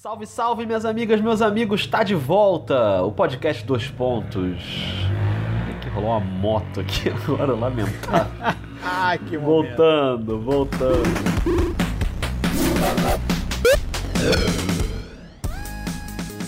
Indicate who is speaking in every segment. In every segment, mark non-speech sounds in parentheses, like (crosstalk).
Speaker 1: Salve, salve, minhas amigas, meus amigos, está de volta o podcast Dois Pontos. É que rolou uma moto aqui (laughs) agora, lamentável.
Speaker 2: Ai, que momento.
Speaker 1: voltando, voltando.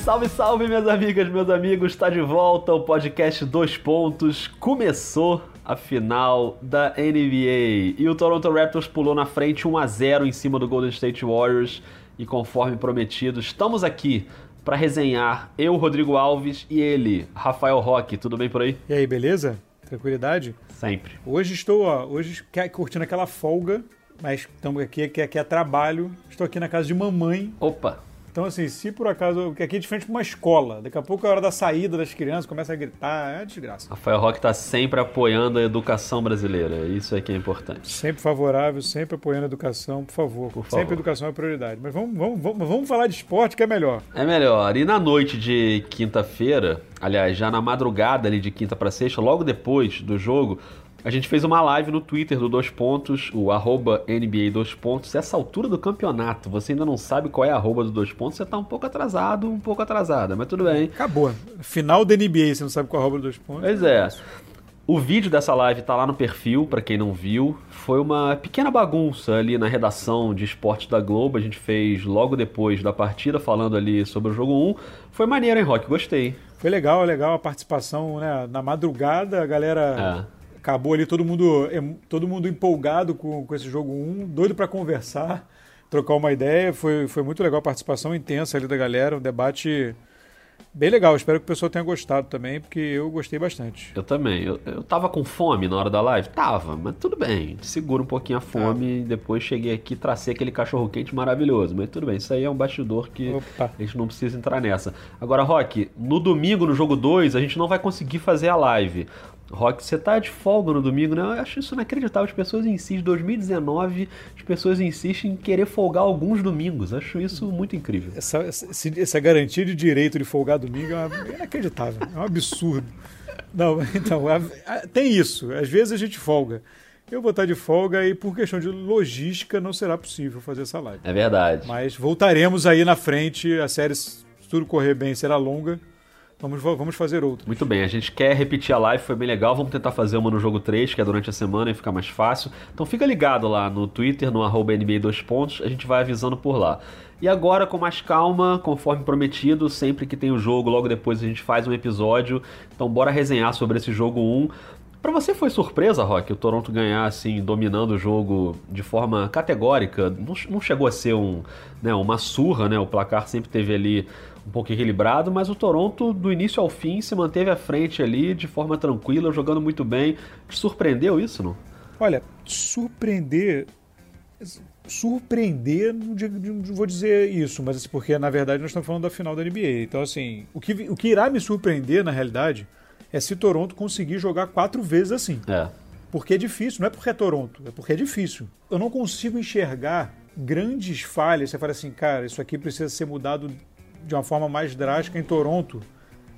Speaker 1: Salve, salve, minhas amigas, meus amigos, está de volta o podcast Dois Pontos. Começou a final da NBA e o Toronto Raptors pulou na frente 1 a 0 em cima do Golden State Warriors e conforme prometido, estamos aqui para resenhar eu, Rodrigo Alves e ele, Rafael Roque. Tudo bem por aí?
Speaker 2: E aí, beleza? Tranquilidade?
Speaker 1: Sempre.
Speaker 2: Hoje estou, ó, hoje curtindo aquela folga, mas estamos aqui, que aqui é trabalho. Estou aqui na casa de mamãe.
Speaker 1: Opa!
Speaker 2: Então, assim, se por acaso. Porque aqui é diferente de uma escola. Daqui a pouco é a hora da saída das crianças, começa a gritar, é desgraça.
Speaker 1: Rafael Roque está sempre apoiando a educação brasileira. Isso é que é importante.
Speaker 2: Sempre favorável, sempre apoiando a educação, por favor.
Speaker 1: Por favor.
Speaker 2: Sempre educação é prioridade. Mas vamos, vamos, vamos, vamos falar de esporte que é melhor.
Speaker 1: É melhor. E na noite de quinta-feira, aliás, já na madrugada ali de quinta para sexta, logo depois do jogo, a gente fez uma live no Twitter do Dois Pontos, o arroba NBA Dois Pontos. Essa altura do campeonato, você ainda não sabe qual é a arroba do Dois Pontos, você tá um pouco atrasado, um pouco atrasada, mas tudo bem.
Speaker 2: Acabou. Final da NBA, você não sabe qual é a arroba do Dois Pontos.
Speaker 1: Pois é. O vídeo dessa live tá lá no perfil, para quem não viu. Foi uma pequena bagunça ali na redação de esportes da Globo. A gente fez logo depois da partida, falando ali sobre o jogo 1. Foi maneiro, hein, Rock? Gostei.
Speaker 2: Foi legal, legal a participação, né? Na madrugada, a galera.
Speaker 1: É
Speaker 2: acabou ali todo mundo, todo mundo empolgado com, com esse jogo 1, doido para conversar, trocar uma ideia. Foi, foi muito legal a participação intensa ali da galera, um debate bem legal. Espero que o pessoal tenha gostado também, porque eu gostei bastante.
Speaker 1: Eu também. Eu, eu tava com fome na hora da live? Tava, mas tudo bem. Segura um pouquinho a fome. Depois cheguei aqui tracei aquele cachorro quente maravilhoso. Mas tudo bem, isso aí é um bastidor que Opa. a gente não precisa entrar nessa. Agora, Rock, no domingo, no jogo 2, a gente não vai conseguir fazer a live. Rock, você tá de folga no domingo, né? Eu acho isso inacreditável. As pessoas insistem, 2019, as pessoas insistem em querer folgar alguns domingos. Acho isso muito incrível.
Speaker 2: Essa, essa, garantia de direito de folgar domingo é, uma, é inacreditável, é um absurdo. Não, (laughs) então, tem isso. Às vezes a gente folga. Eu vou estar de folga e por questão de logística não será possível fazer essa live.
Speaker 1: É verdade.
Speaker 2: Mas voltaremos aí na frente. A série, se tudo correr bem, será longa. Vamos, vamos fazer outro.
Speaker 1: Muito bem, a gente quer repetir a live, foi bem legal. Vamos tentar fazer uma no jogo 3, que é durante a semana e fica mais fácil. Então fica ligado lá no Twitter, no arroba NBA 2 pontos, a gente vai avisando por lá. E agora, com mais calma, conforme prometido, sempre que tem o jogo, logo depois a gente faz um episódio. Então bora resenhar sobre esse jogo 1. Para você foi surpresa, Rock, o Toronto ganhar assim, dominando o jogo de forma categórica? Não, não chegou a ser um, né, uma surra, né? O placar sempre teve ali um pouco equilibrado, mas o Toronto, do início ao fim, se manteve à frente ali de forma tranquila, jogando muito bem. Te surpreendeu isso, não?
Speaker 2: Olha, surpreender. Surpreender, não, vou dizer isso, mas assim, porque na verdade nós estamos falando da final da NBA. Então, assim, o que, o que irá me surpreender, na realidade, é se Toronto conseguir jogar quatro vezes assim.
Speaker 1: É.
Speaker 2: Porque é difícil, não é porque é Toronto, é porque é difícil. Eu não consigo enxergar grandes falhas. Você fala assim, cara, isso aqui precisa ser mudado de uma forma mais drástica em Toronto.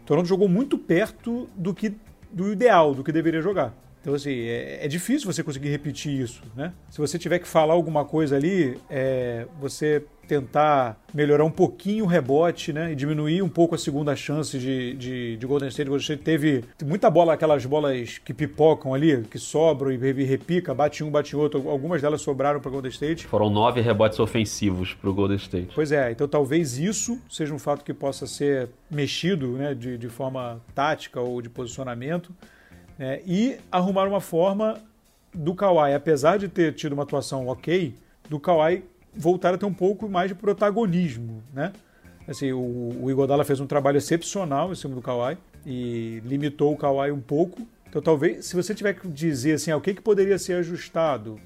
Speaker 2: Toronto jogou muito perto do que do ideal, do que deveria jogar. Então, assim, é, é, difícil você conseguir repetir isso, né? Se você tiver que falar alguma coisa ali, é, você tentar melhorar um pouquinho o rebote, né? E diminuir um pouco a segunda chance de, de, de Golden State. Golden State teve muita bola, aquelas bolas que pipocam ali, que sobram e repica, bate um, bate outro. Algumas delas sobraram para Golden State.
Speaker 1: Foram nove rebotes ofensivos para o Golden State.
Speaker 2: Pois é, então talvez isso seja um fato que possa ser mexido, né? De, de forma tática ou de posicionamento né, e arrumar uma forma do Kawhi, apesar de ter tido uma atuação ok, do Kawhi voltar a ter um pouco mais de protagonismo, né? Assim, o, o Igodala fez um trabalho excepcional em cima do Kawhi e limitou o Kawhi um pouco. Então, talvez, se você tiver que dizer assim, ah, o que, que poderia ser ajustado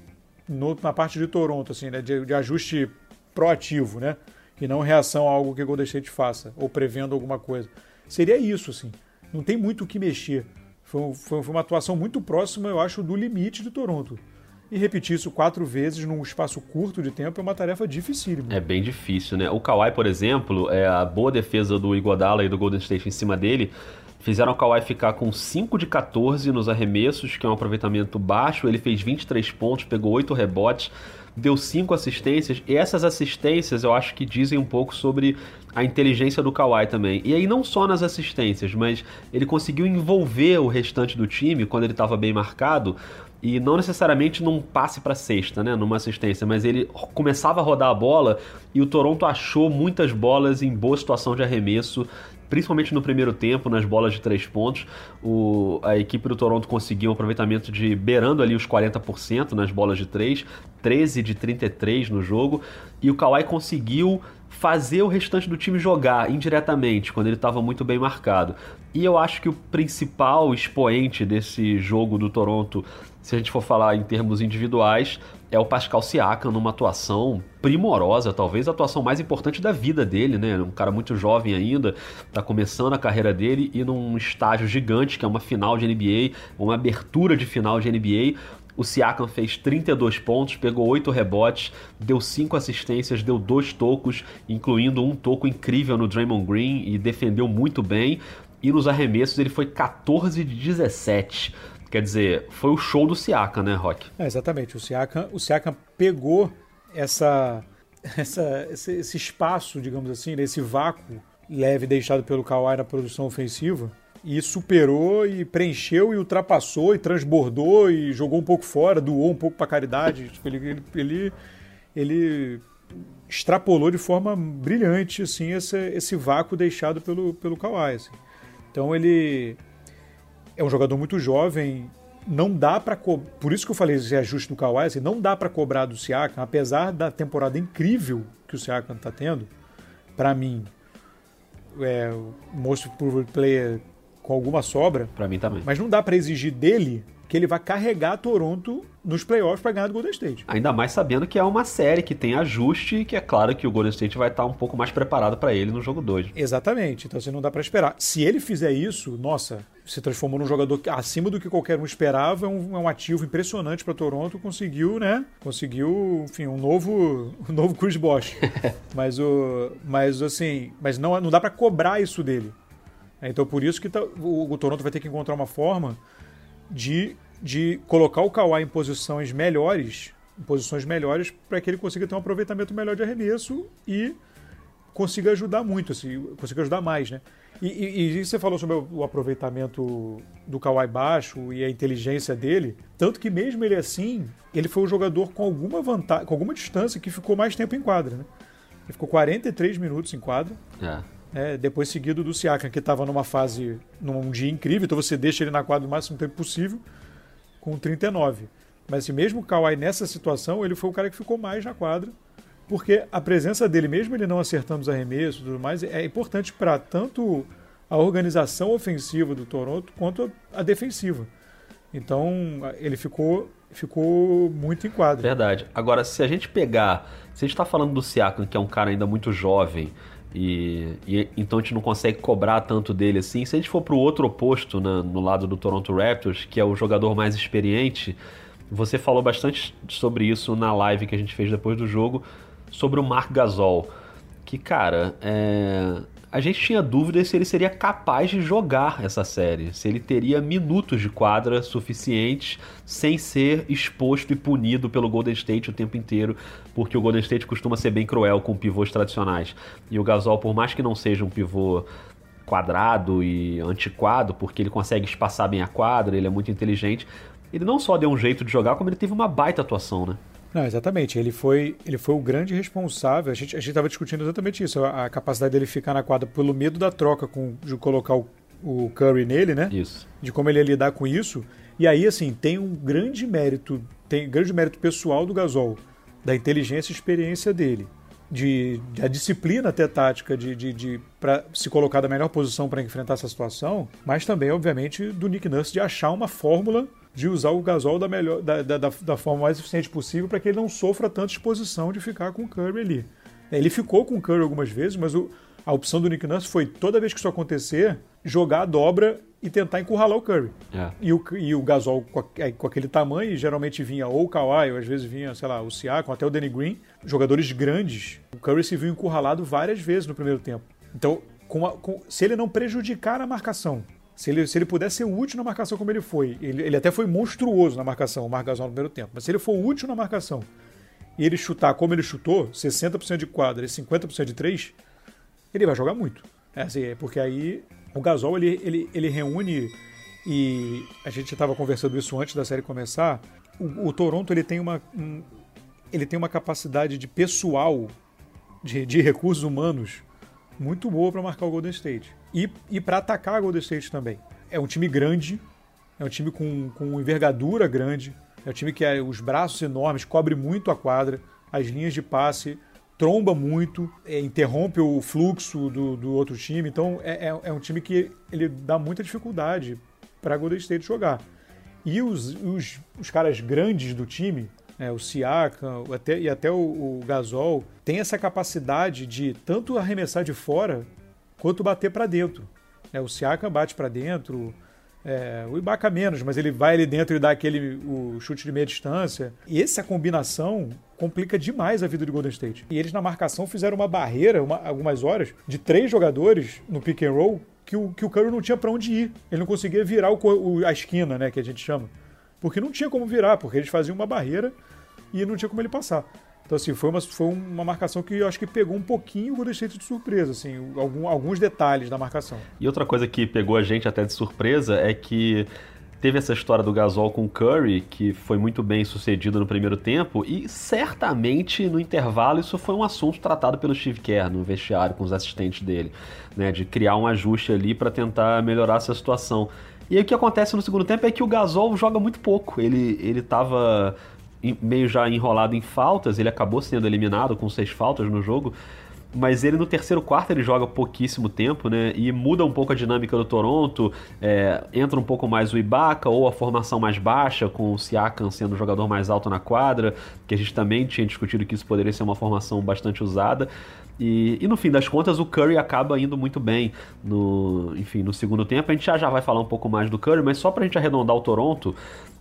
Speaker 2: no, na parte de Toronto, assim, né, de, de, ajuste proativo, né? E não reação a algo que o Golden State faça, ou prevendo alguma coisa. Seria isso, assim. Não tem muito o que mexer. Foi, foi, foi uma atuação muito próxima, eu acho, do limite de Toronto. E repetir isso quatro vezes num espaço curto de tempo é uma tarefa dificílima.
Speaker 1: É bem difícil, né? O Kawhi, por exemplo, é a boa defesa do Iguodala e do Golden State em cima dele fizeram o Kawhi ficar com 5 de 14 nos arremessos, que é um aproveitamento baixo. Ele fez 23 pontos, pegou 8 rebotes. Deu cinco assistências, e essas assistências eu acho que dizem um pouco sobre a inteligência do Kawhi também. E aí não só nas assistências, mas ele conseguiu envolver o restante do time quando ele estava bem marcado, e não necessariamente num passe para cesta, né, numa assistência, mas ele começava a rodar a bola e o Toronto achou muitas bolas em boa situação de arremesso principalmente no primeiro tempo, nas bolas de três pontos. O, a equipe do Toronto conseguiu um aproveitamento de beirando ali os 40% nas bolas de três, 13 de 33 no jogo, e o Kawhi conseguiu fazer o restante do time jogar indiretamente, quando ele estava muito bem marcado. E eu acho que o principal expoente desse jogo do Toronto, se a gente for falar em termos individuais, é o Pascal Siakam numa atuação primorosa, talvez a atuação mais importante da vida dele, né? Um cara muito jovem ainda, tá começando a carreira dele e num estágio gigante, que é uma final de NBA, uma abertura de final de NBA. O Siakam fez 32 pontos, pegou 8 rebotes, deu 5 assistências, deu 2 tocos, incluindo um toco incrível no Draymond Green e defendeu muito bem. E nos arremessos ele foi 14 de 17 Quer dizer, foi o show do Siakam, né, Rock?
Speaker 2: É, exatamente. O Siakam, o Siakam pegou essa, essa, esse, esse espaço, digamos assim, né, esse vácuo leve deixado pelo Kawhi na produção ofensiva e superou e preencheu e ultrapassou e transbordou e jogou um pouco fora, doou um pouco para caridade. Tipo, ele, ele, ele, extrapolou de forma brilhante assim esse, esse vácuo deixado pelo, pelo Kawhi. Assim. Então ele é um jogador muito jovem, não dá para por isso que eu falei esse ajuste do Kawhi, assim, não dá para cobrar do Siakam, apesar da temporada incrível que o Siakam está tendo. Para mim, é most improved player com alguma sobra.
Speaker 1: Para mim também.
Speaker 2: Mas não dá para exigir dele que ele vai carregar Toronto nos playoffs para ganhar do Golden State.
Speaker 1: Ainda mais sabendo que é uma série que tem ajuste e que é claro que o Golden State vai estar um pouco mais preparado para ele no jogo 2.
Speaker 2: Exatamente. Então assim, não dá para esperar. Se ele fizer isso, nossa, se transformou num jogador acima do que qualquer um esperava, é um, é um ativo impressionante para Toronto, conseguiu, né? Conseguiu, enfim, um novo, (laughs) um novo Chris Bosh. (laughs) mas o mas assim, mas não não dá para cobrar isso dele. Então por isso que tá, o, o Toronto vai ter que encontrar uma forma de, de colocar o Kawhi em posições melhores, em posições melhores para que ele consiga ter um aproveitamento melhor de arremesso e consiga ajudar muito, assim, consiga ajudar mais, né? E, e, e, você falou sobre o aproveitamento do Kawhi baixo e a inteligência dele, tanto que mesmo ele assim, ele foi um jogador com alguma vantagem, com alguma distância que ficou mais tempo em quadra, né? Ele ficou 43 minutos em quadra. É é, depois seguido do Siakam, que estava numa fase, num dia incrível, então você deixa ele na quadra o máximo tempo possível, com 39. Mas assim, mesmo Kawhi nessa situação, ele foi o cara que ficou mais na quadra, porque a presença dele, mesmo ele não acertando os arremessos e tudo mais, é importante para tanto a organização ofensiva do Toronto quanto a defensiva. Então ele ficou ficou muito em quadra.
Speaker 1: Verdade. Agora, se a gente pegar, se a gente está falando do Siakam, que é um cara ainda muito jovem, e, e, então a gente não consegue cobrar tanto dele assim. Se a gente for para o outro oposto, né, no lado do Toronto Raptors, que é o jogador mais experiente, você falou bastante sobre isso na live que a gente fez depois do jogo, sobre o Mark Gasol. Que, cara, é, a gente tinha dúvidas se ele seria capaz de jogar essa série, se ele teria minutos de quadra suficientes sem ser exposto e punido pelo Golden State o tempo inteiro, porque o Golden State costuma ser bem cruel com pivôs tradicionais. E o Gasol, por mais que não seja um pivô quadrado e antiquado, porque ele consegue espaçar bem a quadra, ele é muito inteligente, ele não só deu um jeito de jogar, como ele teve uma baita atuação, né?
Speaker 2: Não, exatamente. Ele foi, ele foi o grande responsável. A gente a estava discutindo exatamente isso, a, a, capacidade dele ficar na quadra pelo medo da troca com, de colocar o, o Curry nele, né?
Speaker 1: Isso.
Speaker 2: De como ele ia lidar com isso. E aí, assim, tem um grande mérito, tem grande mérito pessoal do Gasol, da inteligência e experiência dele, de, de a disciplina até tática de, de, de para se colocar da melhor posição para enfrentar essa situação, mas também, obviamente, do Nick Nurse de achar uma fórmula de usar o gasol da, melhor, da, da, da forma mais eficiente possível para que ele não sofra tanta exposição de ficar com o Curry ali. Ele ficou com o Curry algumas vezes, mas o, a opção do Nick Nurse foi, toda vez que isso acontecer, jogar a dobra e tentar encurralar o Curry. É. E, o, e o Gasol com, é, com, aquele tamanho, geralmente vinha ou o Kawhi, ou às vezes vinha, sei lá, o Siakam, até o Danny Green, jogadores grandes. O Curry se viu encurralado várias vezes no primeiro tempo. Então, com a, com, se ele não prejudicar a marcação se ele, se ele puder ser útil na marcação como ele foi, ele, ele até foi monstruoso na marcação, o Marc Gasol no primeiro tempo, mas se ele for útil na marcação e ele chutar como ele chutou, 60% de quadra e 50% de três, ele vai jogar muito. É assim, é porque aí o Gasol ele, ele, ele reúne e a gente estava conversando isso antes da série começar. O, o Toronto ele tem uma um, ele tem uma capacidade de pessoal de, de recursos humanos muito boa para marcar o Golden State e, e para atacar o Golden State também. É um time grande, é um time com, com envergadura grande, é um time que é, os braços enormes, cobre muito a quadra, as linhas de passe tromba muito, é, interrompe o fluxo do, do outro time. Então é, é, é, um time que ele dá muita dificuldade para Golden State jogar. E os, os, os caras grandes do time, né, o Siakam até, e até o, o Gasol, tem essa capacidade de tanto arremessar de fora quanto bater para dentro. É, o Siakam bate para dentro, é, o Ibaka menos, mas ele vai ali dentro e dá aquele o chute de meia distância. E essa combinação complica demais a vida do Golden State. E eles na marcação fizeram uma barreira, uma, algumas horas, de três jogadores no pick and roll que o, que o Curry não tinha para onde ir. Ele não conseguia virar o, o, a esquina, né, que a gente chama. Porque não tinha como virar, porque eles faziam uma barreira e não tinha como ele passar. Então, assim, foi uma, foi uma marcação que eu acho que pegou um pouquinho o Golden State de surpresa, assim, algum, alguns detalhes da marcação.
Speaker 1: E outra coisa que pegou a gente até de surpresa é que teve essa história do Gasol com o Curry, que foi muito bem sucedido no primeiro tempo, e certamente no intervalo isso foi um assunto tratado pelo Steve Kerr no vestiário com os assistentes dele, né, de criar um ajuste ali para tentar melhorar essa situação. E aí o que acontece no segundo tempo é que o Gasol joga muito pouco. Ele ele tava meio já enrolado em faltas, ele acabou sendo eliminado com seis faltas no jogo, mas ele no terceiro quarto ele joga pouquíssimo tempo, né? E muda um pouco a dinâmica do Toronto, é, entra um pouco mais o Ibaka ou a formação mais baixa, com o Siakam sendo o jogador mais alto na quadra, que a gente também tinha discutido que isso poderia ser uma formação bastante usada. E, e, no fim das contas, o Curry acaba indo muito bem no, enfim, no segundo tempo. A gente já, já vai falar um pouco mais do Curry, mas só pra gente arredondar o Toronto,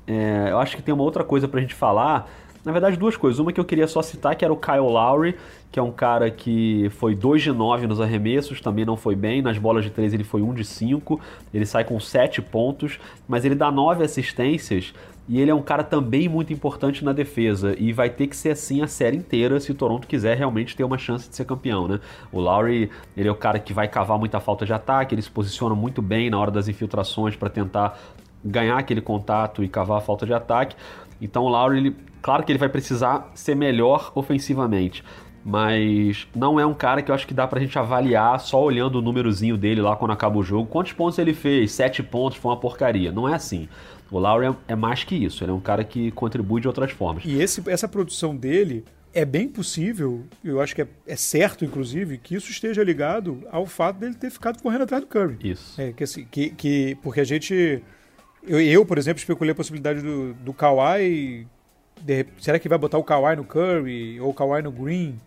Speaker 1: é, eu acho que tem uma outra coisa pra gente falar. Na verdade, duas coisas. Uma que eu queria só citar, que era o Kyle Lowry, que é um cara que foi 2 de 9 nos arremessos, também não foi bem. Nas bolas de 3 ele foi 1 de 5, ele sai com 7 pontos, mas ele dá 9 assistências e ele é um cara também muito importante na defesa e vai ter que ser assim a série inteira se o Toronto quiser realmente ter uma chance de ser campeão, né? O Lowry, ele é o cara que vai cavar muita falta de ataque, ele se posiciona muito bem na hora das infiltrações para tentar ganhar aquele contato e cavar a falta de ataque. Então o Lowry, ele, claro que ele vai precisar ser melhor ofensivamente, mas não é um cara que eu acho que dá pra gente avaliar só olhando o númerozinho dele lá quando acaba o jogo. Quantos pontos ele fez? Sete pontos, foi uma porcaria. Não é assim. O Lowry é, é mais que isso, ele é um cara que contribui de outras formas.
Speaker 2: E esse, essa produção dele é bem possível, eu acho que é, é, certo, inclusive, que isso esteja ligado ao fato dele ter ficado correndo atrás do Curry.
Speaker 1: Isso.
Speaker 2: É, que, assim, que, que, porque a gente eu, eu, por exemplo, especulei a possibilidade do, do Kawhi. De, será que vai botar o Kawhi no Curry ou o Kawhi no Green?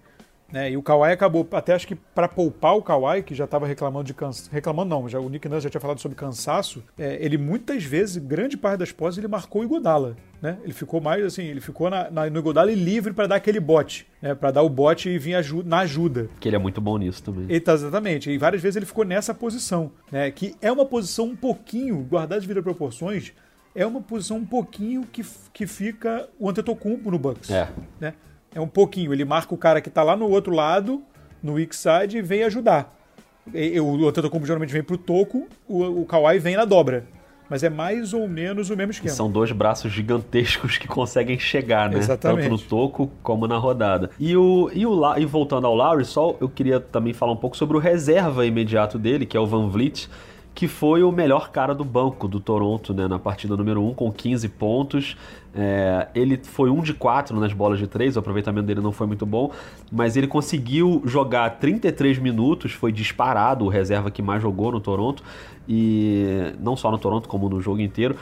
Speaker 2: Né? E o Kawhi acabou, até acho que para poupar o Kawhi, que já estava reclamando de cansaço. Reclamando não, já, o Nick Nurse já tinha falado sobre cansaço. É, ele muitas vezes, grande parte das poses, ele marcou o Igodala. Né? Ele ficou mais assim, ele ficou na, na no Igodala livre para dar aquele bote, né? para dar o bote e vir aju na ajuda.
Speaker 1: Que ele é muito bom nisso também.
Speaker 2: Tá, exatamente. E várias vezes ele ficou nessa posição, né? que é uma posição um pouquinho, guardada de vida proporções, é uma posição um pouquinho que, que fica o Antetokounmpo no Bucks.
Speaker 1: É.
Speaker 2: Né? É um pouquinho. Ele marca o cara que está lá no outro lado, no weak side, e vem ajudar. E, o Antetokounmpo geralmente vem pro toco, o, o Kawhi vem na dobra. Mas é mais ou menos o mesmo esquema.
Speaker 1: São dois braços gigantescos que conseguem chegar, né?
Speaker 2: Exatamente.
Speaker 1: Tanto no toco como na rodada. E, o, e, o, e voltando ao Lowry, só eu queria também falar um pouco sobre o reserva imediato dele, que é o Van Vliet que foi o melhor cara do banco do Toronto, né, na partida número 1, com 15 pontos. É, ele foi um de quatro nas bolas de três, o aproveitamento dele não foi muito bom, mas ele conseguiu jogar 33 minutos, foi disparado o reserva que mais jogou no Toronto, e não só no Toronto, como no jogo inteiro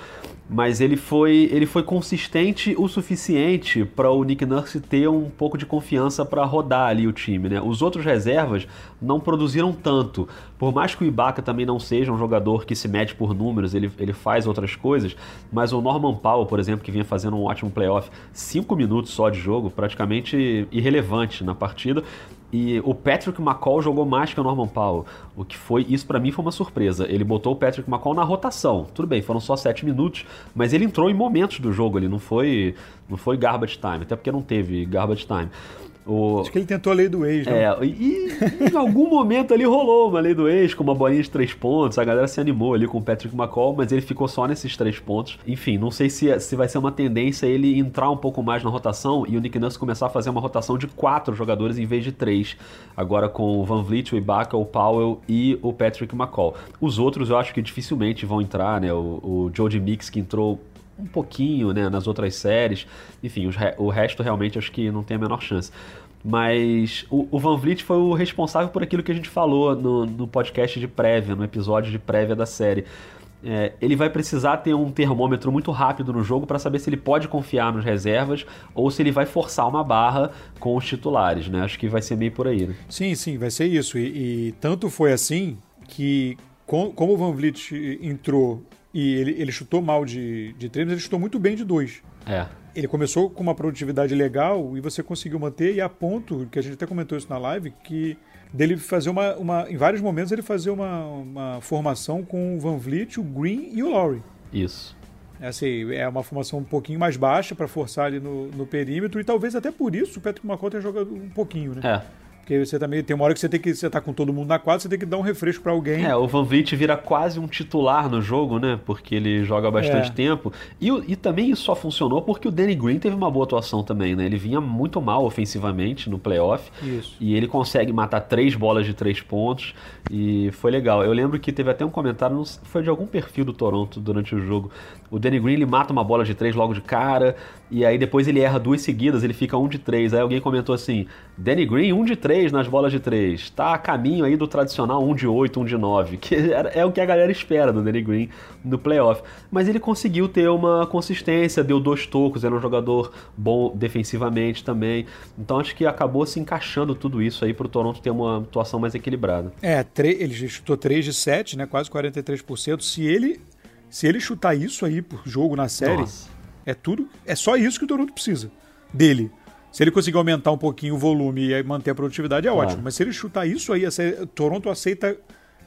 Speaker 1: mas ele foi, ele foi consistente o suficiente para o Nick Nurse ter um pouco de confiança para rodar ali o time. Né? Os outros reservas não produziram tanto. Por mais que o Ibaka também não seja um jogador que se mede por números, ele, ele faz outras coisas, mas o Norman Powell, por exemplo, que vinha fazendo um ótimo playoff, cinco minutos só de jogo, praticamente irrelevante na partida. E o Patrick McCall jogou mais que o Norman Powell. O que foi, isso para mim foi uma surpresa. Ele botou o Patrick McCall na rotação. Tudo bem, foram só sete minutos, mas ele entrou em momentos do jogo. Ele não foi, não foi garbage time, até porque não teve garbage time.
Speaker 2: O... Acho que ele tentou a lei do ex, né?
Speaker 1: É, e, em algum momento ali rolou uma lei do ex com uma bolinha de três pontos. A galera se animou ali com o Patrick McCall, mas ele ficou só nesses três pontos. Enfim, não sei se, se vai ser uma tendência ele entrar um pouco mais na rotação e o Nick Nurse começar a fazer uma rotação de quatro jogadores em vez de três. Agora com o Van Vliet, o Ibaka, o Powell e o Patrick McCall. Os outros eu acho que dificilmente vão entrar, né? O, o Jody Mix que entrou um pouquinho né, nas outras séries. Enfim, o resto realmente acho que não tem a menor chance. Mas o, o, Van Vliet foi o responsável por aquilo que a gente falou no, no podcast de prévia, no episódio de prévia da série. É, ele vai precisar ter um termômetro muito rápido no jogo para saber se ele pode confiar nos reservas ou se ele vai forçar uma barra com os titulares, né? Acho que vai ser meio por aí, né?
Speaker 2: Sim, sim, vai ser isso. E, e tanto foi assim que, com, como o Van Vliet entrou e ele, ele chutou mal de, de treinos, ele chutou muito bem de dois.
Speaker 1: É.
Speaker 2: Ele começou com uma produtividade legal e você conseguiu manter, e a ponto, que a gente até comentou isso na live, que dele fazer uma. uma em vários momentos ele fazia uma, uma formação com o Van Vliet, o Green e o Lowry.
Speaker 1: Isso.
Speaker 2: É, assim, é uma formação um pouquinho mais baixa para forçar ali no, no perímetro, e talvez até por isso o Patrick McCall tenha jogado um pouquinho, né?
Speaker 1: É.
Speaker 2: Porque você também tem uma hora que você tem que você tá com todo mundo na quadra, você tem que dar um refresco para alguém.
Speaker 1: É, o Van Vliet vira quase um titular no jogo, né? Porque ele joga bastante é. tempo. E, e também isso só funcionou porque o Danny Green teve uma boa atuação também, né? Ele vinha muito mal ofensivamente no playoff.
Speaker 2: Isso.
Speaker 1: E ele consegue matar três bolas de três pontos. E foi legal. Eu lembro que teve até um comentário, não sei, foi de algum perfil do Toronto durante o jogo. O Danny Green ele mata uma bola de três logo de cara. E aí depois ele erra duas seguidas, ele fica um de três. Aí alguém comentou assim: Danny Green, um de três nas bolas de três. Tá a caminho aí do tradicional um de oito, um de nove. (laughs) Que é o que a galera espera do Danny Green no playoff. Mas ele conseguiu ter uma consistência, deu dois tocos, era um jogador bom defensivamente também. Então acho que acabou se encaixando tudo isso aí pro Toronto ter uma atuação mais equilibrada.
Speaker 2: É, ele chutou 3 de 7, né? Quase 43%. Se ele, se ele chutar isso aí por jogo na série. Nossa é tudo, é só isso que o Toronto precisa dele. Se ele conseguir aumentar um pouquinho o volume e manter a produtividade, é claro. ótimo. Mas se ele chutar isso aí, o Toronto aceita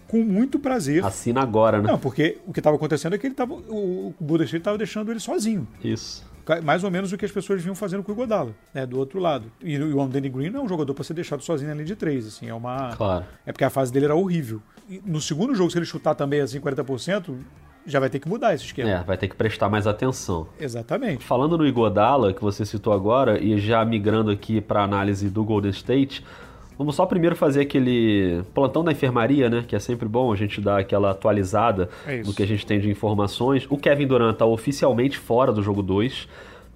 Speaker 2: com muito prazer.
Speaker 1: Assina agora, né?
Speaker 2: Não, porque o que estava acontecendo é que ele tava, o, o Buda estava deixando ele sozinho.
Speaker 1: Isso.
Speaker 2: Mais ou menos o que as pessoas vinham fazendo com o Godala, né, do outro lado. E, e o Danny Green não é um jogador para ser deixado sozinho ali de três, assim, é uma...
Speaker 1: Claro.
Speaker 2: É porque a fase dele era horrível. E no segundo jogo, se ele chutar também assim 40%, já vai ter que mudar esse esquema.
Speaker 1: É, vai ter que prestar mais atenção.
Speaker 2: Exatamente.
Speaker 1: Falando no Igodala, que você citou agora, e já migrando aqui para análise do Golden State, vamos só primeiro fazer aquele plantão da enfermaria, né? Que é sempre bom a gente dar aquela atualizada
Speaker 2: é
Speaker 1: no que a gente tem de informações. O Kevin Durant está oficialmente fora do jogo 2.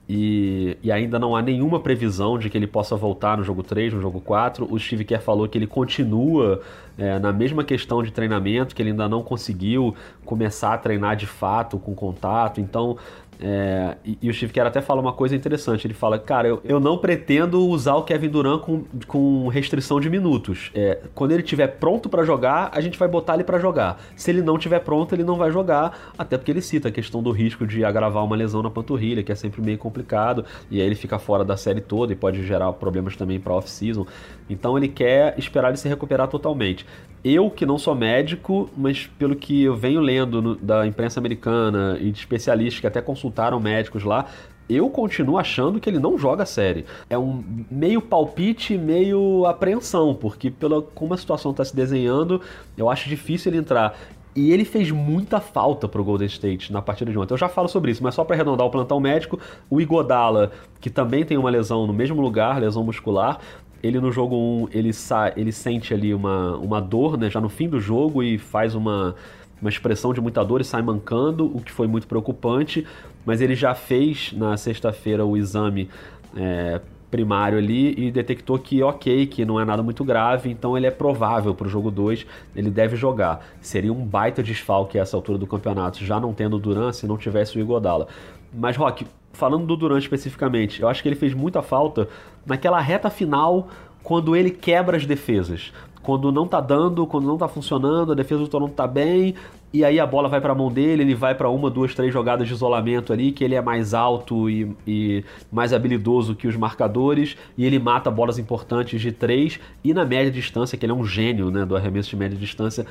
Speaker 1: E, e, ainda não há nenhuma previsão de que ele possa voltar no jogo 3, no jogo 4. O Steve Kerr falou que ele continua é, na mesma questão de treinamento, que ele ainda não conseguiu começar a treinar de fato, com contato. Então, é, e, e, o Steve Kerr até fala uma coisa interessante. Ele fala, cara, eu, eu não pretendo usar o Kevin Durant com, com restrição de minutos. É, quando ele estiver pronto para jogar, a gente vai botar ele para jogar. Se ele não estiver pronto, ele não vai jogar, até porque ele cita a questão do risco de agravar uma lesão na panturrilha, que é sempre meio complicado, e aí ele fica fora da série toda e pode gerar problemas também para off-season. Então ele quer esperar ele se recuperar totalmente. Eu, que não sou médico, mas pelo que eu venho lendo no, da imprensa americana e de especialistas que até consultaram médicos lá, eu continuo achando que ele não joga a série. É um meio palpite, meio apreensão, porque pela como a situação está se desenhando, eu acho difícil ele entrar. E ele fez muita falta pro Golden State na partida de ontem. Eu já falo sobre isso, mas só para arredondar o plantão médico, o Igodala, que também tem uma lesão no mesmo lugar, lesão muscular, ele no jogo 1, ele, ele sente ali uma, uma dor, né, já no fim do jogo e faz uma, uma expressão de muita dor e sai mancando, o que foi muito preocupante, mas ele já fez na sexta-feira o exame é, primário ali e detectou que ok, que não é nada muito grave, então ele é provável para o jogo 2, ele deve jogar. Seria um baita desfalque a essa altura do campeonato, já não tendo o Duran se não tivesse o Igodala. Mas, Rock, falando do Durant especificamente, eu acho que ele fez muita falta naquela reta final quando ele quebra as defesas. quando não tá dando, quando não tá funcionando, a defesa do Toronto tá bem, e aí a bola vai para a mão dele, ele vai para uma, duas, três jogadas de isolamento ali, que ele é mais alto e, e, mais habilidoso que os marcadores, e ele mata bolas importantes de três, e na média distância, que ele é um gênio né, do arremesso de média distância.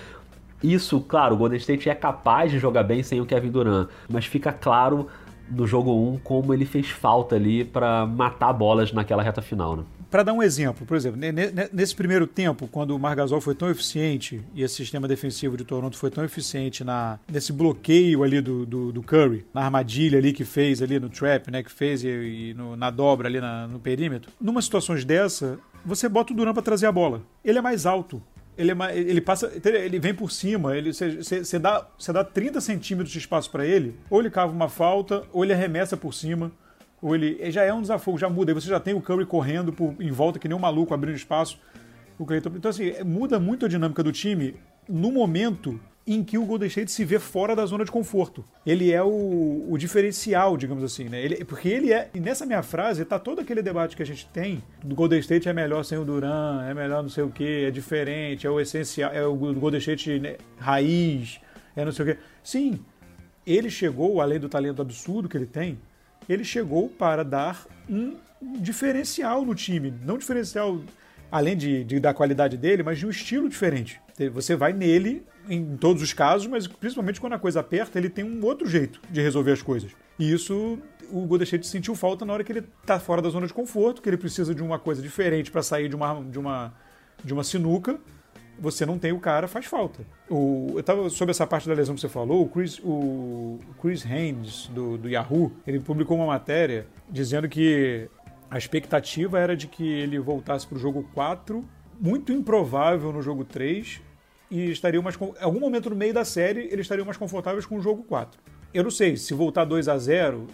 Speaker 1: Isso, claro, o Golden State é capaz de jogar bem sem o Kevin Durant, mas fica claro no jogo 1 como ele fez falta ali para matar bolas naquela reta final, né?
Speaker 2: Para dar um exemplo, por exemplo, nesse primeiro tempo, quando o Margasol foi tão eficiente e esse sistema defensivo de Toronto foi tão eficiente na, nesse bloqueio ali do, do, do Curry, na armadilha ali que fez ali no trap, né, que fez e, e no, na dobra ali na, no perímetro, numa situações dessa, você bota o Durant para trazer a bola. Ele é mais alto, ele, é ele passa, ele vem por cima, ele você dá, você dá 30 centímetros de espaço para ele, ou ele cava uma falta, ou ele arremessa por cima, ou ele já é um desafogo, já muda, aí você já tem o Curry correndo por, em volta que nem um maluco abrindo espaço. O então assim, muda muito a dinâmica do time no momento em que o Golden State se vê fora da zona de conforto. Ele é o, o diferencial, digamos assim, né? Ele, porque ele é. E nessa minha frase tá todo aquele debate que a gente tem do Golden State é melhor sem o Duran, é melhor não sei o que, é diferente, é o essencial, é o Golden State né, raiz, é não sei o que. Sim, ele chegou, além do talento absurdo que ele tem, ele chegou para dar um diferencial no time. Não diferencial além de, de, da qualidade dele, mas de um estilo diferente. Você vai nele em todos os casos, mas principalmente quando a coisa aperta, ele tem um outro jeito de resolver as coisas. E isso o Golden sentiu falta na hora que ele está fora da zona de conforto, que ele precisa de uma coisa diferente para sair de uma, de, uma, de uma sinuca. Você não tem o cara, faz falta. O, eu tava sobre essa parte da lesão que você falou, o Chris, o Chris Haynes, do, do Yahoo, ele publicou uma matéria dizendo que a expectativa era de que ele voltasse para o jogo 4, muito improvável no jogo 3, e estariam mais. Algum momento no meio da série, eles estariam mais confortáveis com o jogo 4. Eu não sei, se voltar 2 a 0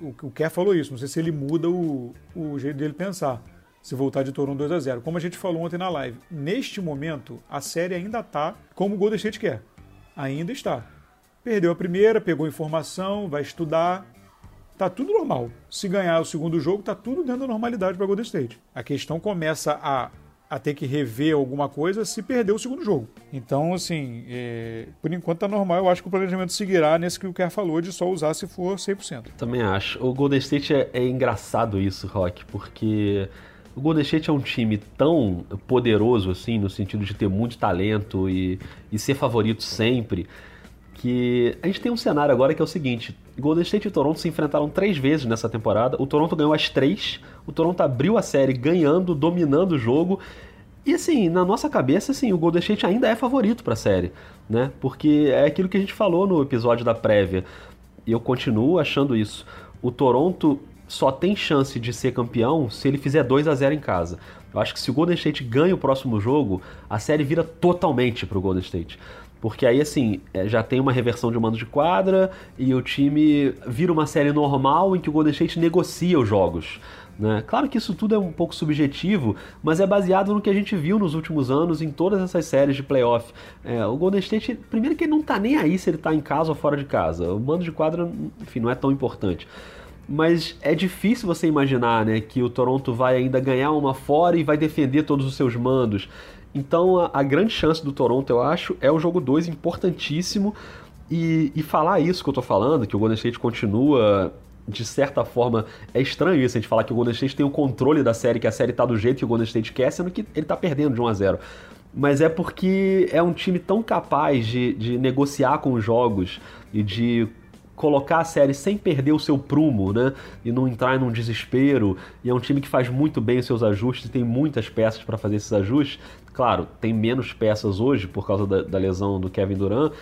Speaker 2: o, o Kerr falou isso, não sei se ele muda o, o jeito dele pensar. Se voltar de Toronto 2 a 0 Como a gente falou ontem na live, neste momento, a série ainda está como o Golden State quer. Ainda está. Perdeu a primeira, pegou informação, vai estudar, tá tudo normal. Se ganhar o segundo jogo, tá tudo dentro da normalidade para Golden State. A questão começa a a ter que rever alguma coisa se perder o segundo jogo. Então, assim, é, por enquanto tá normal. Eu acho que o planejamento seguirá nesse que o Kerr falou de só usar se for 100%.
Speaker 1: Também acho. O Golden State é, é engraçado isso, Rock, porque o Golden State é um time tão poderoso, assim, no sentido de ter muito talento e, e ser favorito sempre, que a gente tem um cenário agora que é o seguinte: Golden State e Toronto se enfrentaram três vezes nessa temporada. O Toronto ganhou as três. O Toronto abriu a série ganhando, dominando o jogo. E assim, na nossa cabeça, assim, o Golden State ainda é favorito para a série, né? Porque é aquilo que a gente falou no episódio da prévia. E eu continuo achando isso. O Toronto só tem chance de ser campeão se ele fizer 2 a 0 em casa. Eu acho que se o Golden State ganha o próximo jogo, a série vira totalmente pro Golden State. Porque aí, assim, é, já tem uma reversão de mando de quadra e o time vira uma série normal em que o Golden State negocia os jogos. Né? Claro que isso tudo é um pouco subjetivo, mas é baseado no que a gente viu nos últimos anos em todas essas séries de playoff. É, o Golden State, primeiro que ele não tá nem aí se ele tá em casa ou fora de casa. O mando de quadra, enfim, não é tão importante. Mas é difícil você imaginar né, que o Toronto vai ainda ganhar uma fora e vai defender todos os seus mandos. Então a, a, grande chance do Toronto, eu acho, é o jogo 2 importantíssimo. E, e, falar isso que eu tô falando, que o Golden State continua, de certa forma, é estranho isso, a gente falar que o Golden State tem o controle da série, que a série tá do jeito que o Golden State quer, sendo que ele tá perdendo de 1 a 0 mas é porque é um time tão capaz de, de negociar com os jogos e de colocar a série sem perder o seu prumo, né? E não entrar num desespero. E é um time que faz muito bem os seus ajustes, tem muitas peças para fazer esses ajustes. Claro, tem menos peças hoje por causa da, da, lesão do Kevin Durant,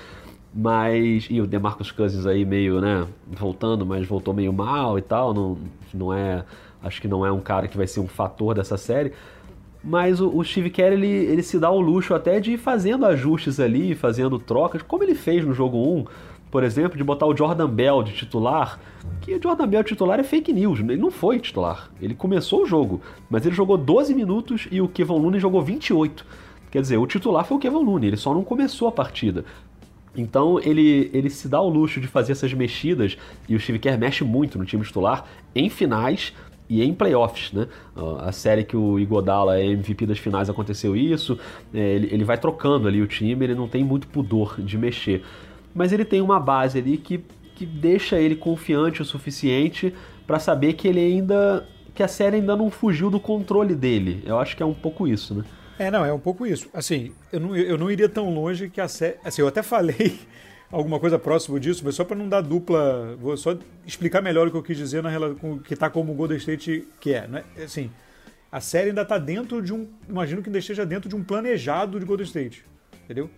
Speaker 1: mas e o DeMarcus Cousins aí meio, né, voltando, mas voltou meio mal e tal, não, não é, acho que não é um cara que vai ser um fator dessa série. Mas o, o Steve Kerr ele, ele se dá o luxo até de ir fazendo ajustes ali, fazendo trocas, como ele fez no jogo 1 por exemplo, de botar o Jordan Bell de titular, que o Jordan Bell titular é fake news, ele não foi titular. Ele começou o jogo, mas ele jogou 12 minutos e o Kevin Looney jogou 28. Quer dizer, o titular foi o Kevin Looney, ele só não começou a partida. Então ele, ele se dá o luxo de fazer essas mexidas, e o Steve Kerr mexe muito no time titular, em finais, e em playoffs, né? A série que o Igodala é MVP das finais aconteceu isso. É, ele vai trocando ali o time, ele não tem muito pudor de mexer. Mas ele tem uma base ali que, que deixa ele confiante o suficiente para saber que ele ainda. que a série ainda não fugiu do controle dele. Eu acho que é um pouco isso, né?
Speaker 2: É, não, é um pouco isso. Assim, eu não, eu não iria tão longe que a série. Assim, eu até falei (laughs) alguma coisa próximo disso, mas só para não dar dupla, vou só explicar melhor o que eu quis dizer na relação que está como o Golden State que é, né? Assim, a série ainda está dentro de um, imagino que ainda esteja dentro de um planejado de Golden State, entendeu?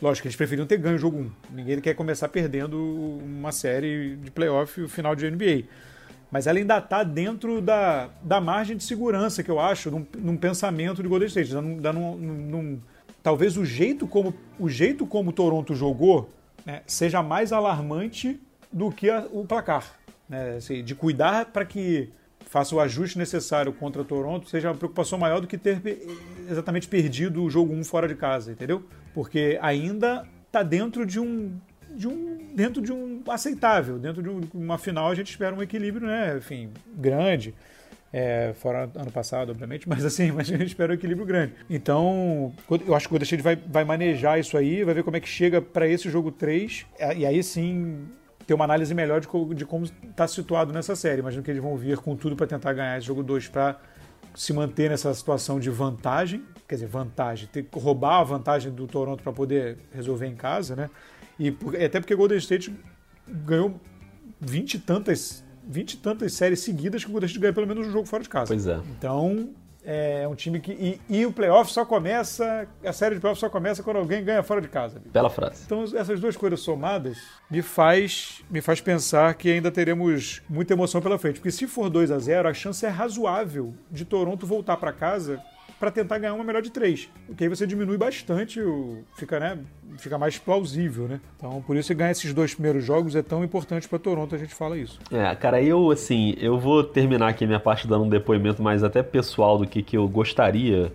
Speaker 2: Lógico, eles preferiam ter ganho o jogo 1. Ninguém quer começar perdendo uma série de playoff o final de NBA. Mas ela ainda está dentro da, da margem de segurança, que eu acho, num, num pensamento de Golden State. Num, num, talvez o jeito como o jeito como Toronto jogou né, seja mais alarmante do que a, o placar. Né, assim, de cuidar para que faça o ajuste necessário contra Toronto seja uma preocupação maior do que ter exatamente perdido o jogo 1 fora de casa, entendeu? Porque ainda está dentro de um, de um dentro de um aceitável, dentro de uma final a gente espera um equilíbrio, né? Enfim, grande. É, fora ano passado, obviamente, (laughs) mas assim, mas a gente espera um equilíbrio grande. Então, eu acho que o Golden vai, vai manejar isso aí, vai ver como é que chega para esse jogo 3, é, e aí sim ter uma análise melhor de, de como está situado nessa série. Imagino que eles vão vir com tudo para tentar ganhar esse jogo 2 para se manter nessa situação de vantagem, quer dizer, vantagem, ter que roubar a vantagem do Toronto para poder resolver em casa, né? E até porque o Golden State ganhou 20 e tantas 20 e tantas séries seguidas que o Golden State ganha pelo menos um jogo fora de casa.
Speaker 1: Pois é.
Speaker 2: Então, é um time que. E, e, o playoff só começa. A série de playoff só começa quando alguém ganha fora de casa.
Speaker 1: Bela frase.
Speaker 2: Então, essas duas coisas somadas me faz, me faz pensar que ainda teremos muita emoção pela frente. Porque se for 2 a 0 a chance é razoável de Toronto voltar para casa para tentar ganhar uma melhor de três. Porque aí você diminui bastante, o, fica, né, fica mais plausível, né? Então, por isso ganhar esses dois primeiros jogos é tão importante para Toronto, a gente fala isso.
Speaker 1: É, cara, eu assim, eu vou terminar aqui minha parte dando um depoimento mais até pessoal do que, que eu gostaria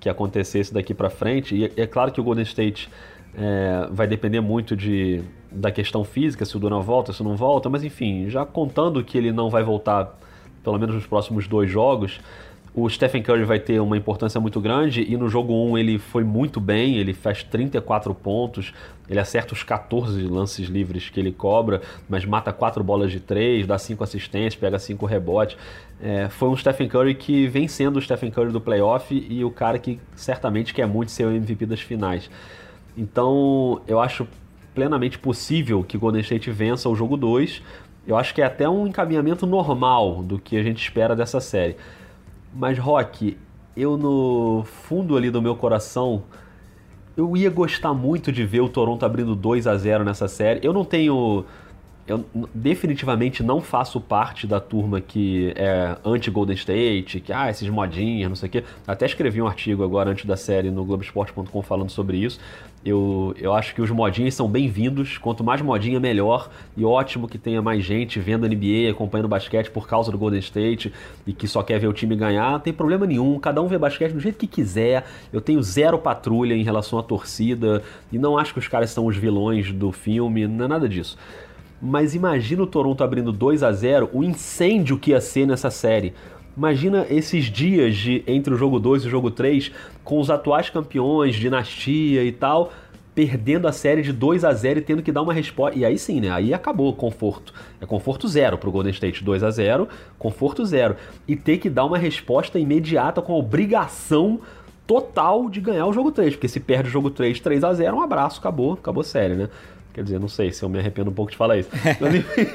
Speaker 1: que acontecesse daqui para frente. E é claro que o Golden State é, vai depender muito de, da questão física, se o Duran volta, se não volta, mas enfim, já contando que ele não vai voltar pelo menos nos próximos dois jogos, o Stephen Curry vai ter uma importância muito grande e no jogo 1 ele foi muito bem, ele faz 34 pontos, ele acerta os 14 lances livres que ele cobra, mas mata 4 bolas de 3, dá 5 assistências, pega 5 rebotes. É, foi um Stephen Curry que vem sendo o Stephen Curry do playoff e o cara que certamente quer muito ser o MVP das finais. Então eu acho plenamente possível que Golden State vença o jogo 2. Eu acho que é até um encaminhamento normal do que a gente espera dessa série. Mas, Rock, eu no fundo ali do meu coração, eu ia gostar muito de ver o Toronto abrindo 2 a 0 nessa série. Eu não tenho. Eu definitivamente não faço parte da turma que é anti-Golden State, que, ah, esses modinhas, não sei o quê. Até escrevi um artigo agora antes da série no Globoesporte.com falando sobre isso. Eu, eu acho que os modinhos são bem-vindos. Quanto mais modinha, melhor. E ótimo que tenha mais gente vendo NBA, acompanhando basquete por causa do Golden State e que só quer ver o time ganhar. Não tem problema nenhum. Cada um vê basquete do jeito que quiser. Eu tenho zero patrulha em relação à torcida. E não acho que os caras são os vilões do filme. Não é nada disso. Mas imagina o Toronto abrindo 2 a 0 o incêndio que ia ser nessa série. Imagina esses dias de, entre o jogo 2 e o jogo 3, com os atuais campeões, dinastia e tal, perdendo a série de 2 a 0 e tendo que dar uma resposta. E aí sim, né? Aí acabou o conforto. É conforto zero pro Golden State 2 a 0 conforto zero. E ter que dar uma resposta imediata com a obrigação total de ganhar o jogo 3. Porque se perde o jogo 3, 3 a 0 um abraço, acabou, acabou série, né? Quer dizer, não sei se eu me arrependo um pouco de falar isso. (laughs) Mas enfim,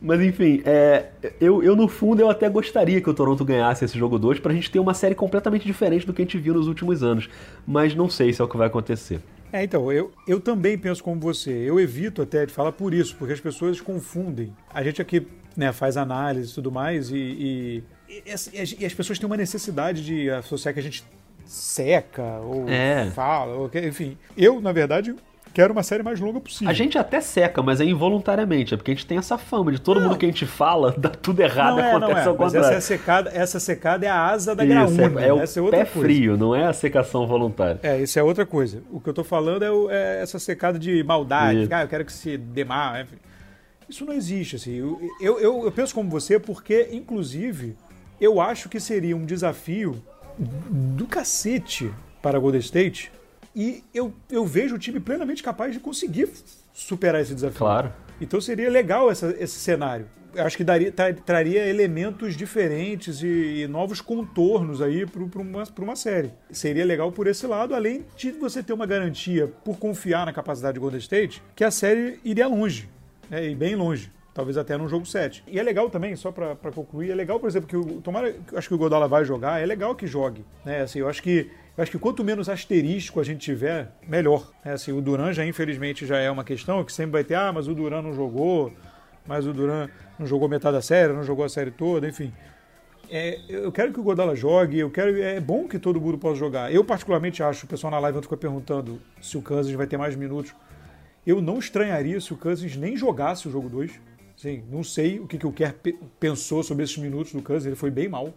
Speaker 1: mas, enfim é, eu, eu no fundo eu até gostaria que o Toronto ganhasse esse jogo 2 pra gente ter uma série completamente diferente do que a gente viu nos últimos anos. Mas não sei se é o que vai acontecer.
Speaker 2: É, então, eu, eu também penso como você. Eu evito até de falar por isso, porque as pessoas confundem. A gente aqui né, faz análise e tudo mais, e, e, e, e as pessoas têm uma necessidade de associar que a gente seca ou é. fala, ou, enfim. Eu, na verdade, quero uma série mais longa possível.
Speaker 1: A gente até seca, mas é involuntariamente, é porque a gente tem essa fama de todo não. mundo que a gente fala, (laughs) dá tudo errado, não é, acontece não é. ao
Speaker 2: contrário. Mas essa, é secada, essa secada é a asa da graúna.
Speaker 1: É, é o essa é outra pé coisa. frio, não é a secação voluntária.
Speaker 2: É, isso é outra coisa. O que eu tô falando é, o, é essa secada de maldade, ah, eu quero que se demar, Isso não existe, assim. Eu, eu, eu, eu penso como você porque, inclusive, eu acho que seria um desafio do cacete para Golden State e eu, eu vejo o time plenamente capaz de conseguir superar esse desafio.
Speaker 1: Claro.
Speaker 2: Então seria legal essa, esse cenário. Eu acho que daria, tra, traria elementos diferentes e, e novos contornos aí para uma, uma série. Seria legal por esse lado, além de você ter uma garantia, por confiar na capacidade de Golden State, que a série iria longe, né, e bem longe talvez até no jogo 7. E é legal também, só para concluir, é legal, por exemplo, que o tomara, acho que o Godala vai jogar, é legal que jogue, né? Assim, eu acho que eu acho que quanto menos asterístico a gente tiver, melhor. É assim, o Duran já infelizmente já é uma questão que sempre vai ter, ah, mas o Duran não jogou, mas o Duran não jogou metade da série, não jogou a série toda, enfim. É, eu quero que o Godala jogue, eu quero, é bom que todo mundo possa jogar. Eu particularmente acho, o pessoal na live ficou perguntando se o Kansas vai ter mais minutos. Eu não estranharia se o Kansas nem jogasse o jogo 2. Sim, não sei o que, que o Kerr pensou sobre esses minutos do Kansas, ele foi bem mal.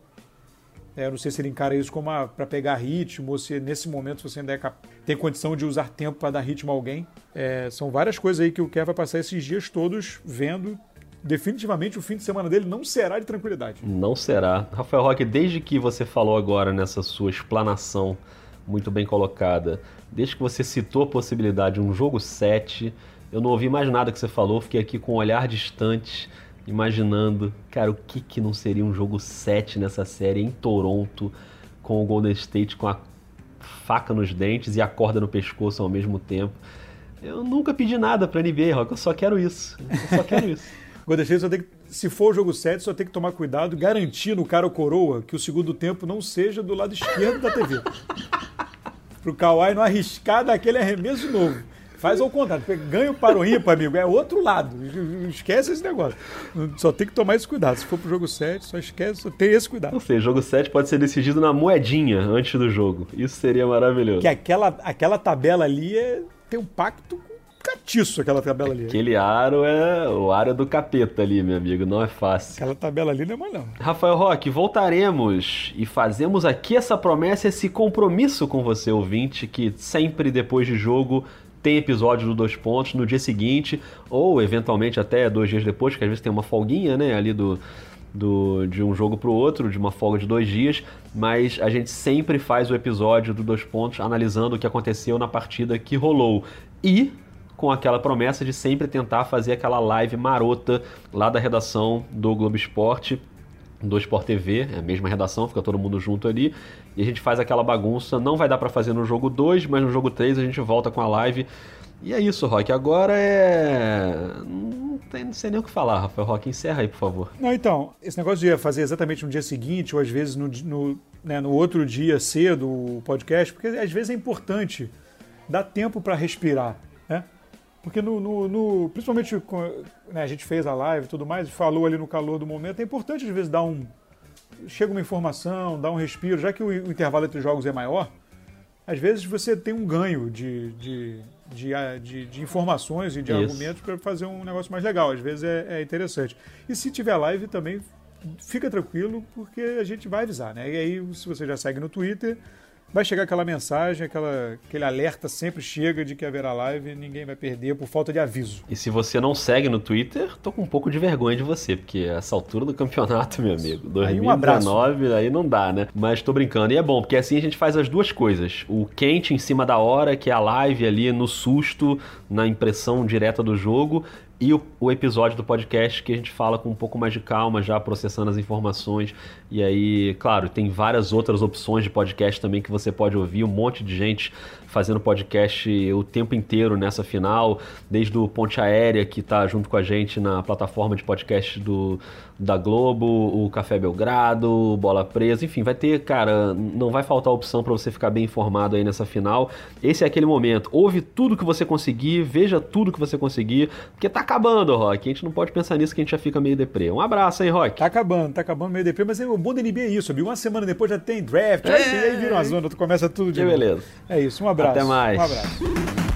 Speaker 2: É, não sei se ele encara isso como para pegar ritmo, ou se nesse momento você ainda é tem condição de usar tempo para dar ritmo a alguém. É, são várias coisas aí que o Kev vai passar esses dias todos vendo. Definitivamente o fim de semana dele não será de tranquilidade.
Speaker 1: Não será. Rafael Roque, desde que você falou agora nessa sua explanação muito bem colocada, desde que você citou a possibilidade de um jogo 7, eu não ouvi mais nada que você falou, fiquei aqui com um olhar distante imaginando, cara, o que que não seria um jogo 7 nessa série em Toronto, com o Golden State com a faca nos dentes e a corda no pescoço ao mesmo tempo. Eu nunca pedi nada pra NBA, Rock, eu só quero isso. Eu só quero isso. (laughs)
Speaker 2: Golden State só tem que, se for o jogo 7, só tem que tomar cuidado, garantir no cara ou coroa que o segundo tempo não seja do lado esquerdo da TV. Pro Kawhi não arriscar daquele arremesso novo. Faz ao contrário, ganha para o ímpar, amigo, é outro lado. Esquece esse negócio. Só tem que tomar esse cuidado. Se for pro jogo 7, só esquece, só tem esse cuidado.
Speaker 1: Não sei, jogo 7 pode ser decidido na moedinha antes do jogo. Isso seria maravilhoso.
Speaker 2: Que aquela, aquela tabela ali é, tem um pacto catiço aquela tabela ali.
Speaker 1: Aquele aro é o aro do capeta ali, meu amigo, não é fácil.
Speaker 2: Aquela tabela ali não é mais não.
Speaker 1: Rafael Roque, voltaremos e fazemos aqui essa promessa, esse compromisso com você, ouvinte, que sempre depois de jogo tem episódio do Dois Pontos no dia seguinte, ou eventualmente até dois dias depois, que às vezes tem uma folguinha, né, ali do, do, de um jogo para o outro, de uma folga de dois dias, mas a gente sempre faz o episódio do Dois Pontos analisando o que aconteceu na partida que rolou. E com aquela promessa de sempre tentar fazer aquela live marota lá da redação do Globo Esporte do Sport TV, é a mesma redação, fica todo mundo junto ali, e a gente faz aquela bagunça. Não vai dar para fazer no jogo 2, mas no jogo 3 a gente volta com a live. E é isso, Rock. Agora é. Não, tem, não sei nem o que falar, Rafael Rock. Encerra aí, por favor.
Speaker 2: Não, então, esse negócio de fazer exatamente no dia seguinte, ou às vezes no, no, né, no outro dia cedo o podcast, porque às vezes é importante dar tempo para respirar. Porque no, no, no principalmente né, a gente fez a live e tudo mais, falou ali no calor do momento, é importante às vezes dar um. Chega uma informação, dar um respiro, já que o, o intervalo entre jogos é maior, às vezes você tem um ganho de, de, de, de, de informações e de Isso. argumentos para fazer um negócio mais legal. Às vezes é, é interessante. E se tiver live também, fica tranquilo, porque a gente vai avisar, né? E aí, se você já segue no Twitter, vai chegar aquela mensagem, aquela, aquele alerta sempre chega de que haverá live e ninguém vai perder por falta de aviso.
Speaker 1: E se você não segue no Twitter, tô com um pouco de vergonha de você, porque essa altura do campeonato, meu amigo, 2019, aí, um aí não dá, né? Mas tô brincando. E é bom, porque assim a gente faz as duas coisas. O quente em cima da hora, que é a live ali no susto, na impressão direta do jogo, e o, o, episódio do podcast que a gente fala com um pouco mais de calma, já processando as informações. E aí, claro, tem várias outras opções de podcast também que você pode ouvir, um monte de gente fazendo podcast o tempo inteiro nessa final, desde o Ponte Aérea, que está junto com a gente na plataforma de podcast do, da Globo, o Café Belgrado, Bola Presa, enfim, vai ter, cara, não vai faltar opção para você ficar bem informado aí nessa final. Esse é aquele momento. Ouve tudo que você conseguir, veja tudo que você conseguir, porque tá acabando, Rock. A gente não pode pensar nisso que a gente já fica meio deprê. Um abraço, hein, Rock?
Speaker 2: Tá acabando, tá acabando meio deprê, mas o bom da NBA é isso, uma semana depois já tem draft, é... aí, aí vira uma zona, tu começa tudo de
Speaker 1: que beleza.
Speaker 2: É isso, um abraço.
Speaker 1: Até mais.
Speaker 2: Um abraço.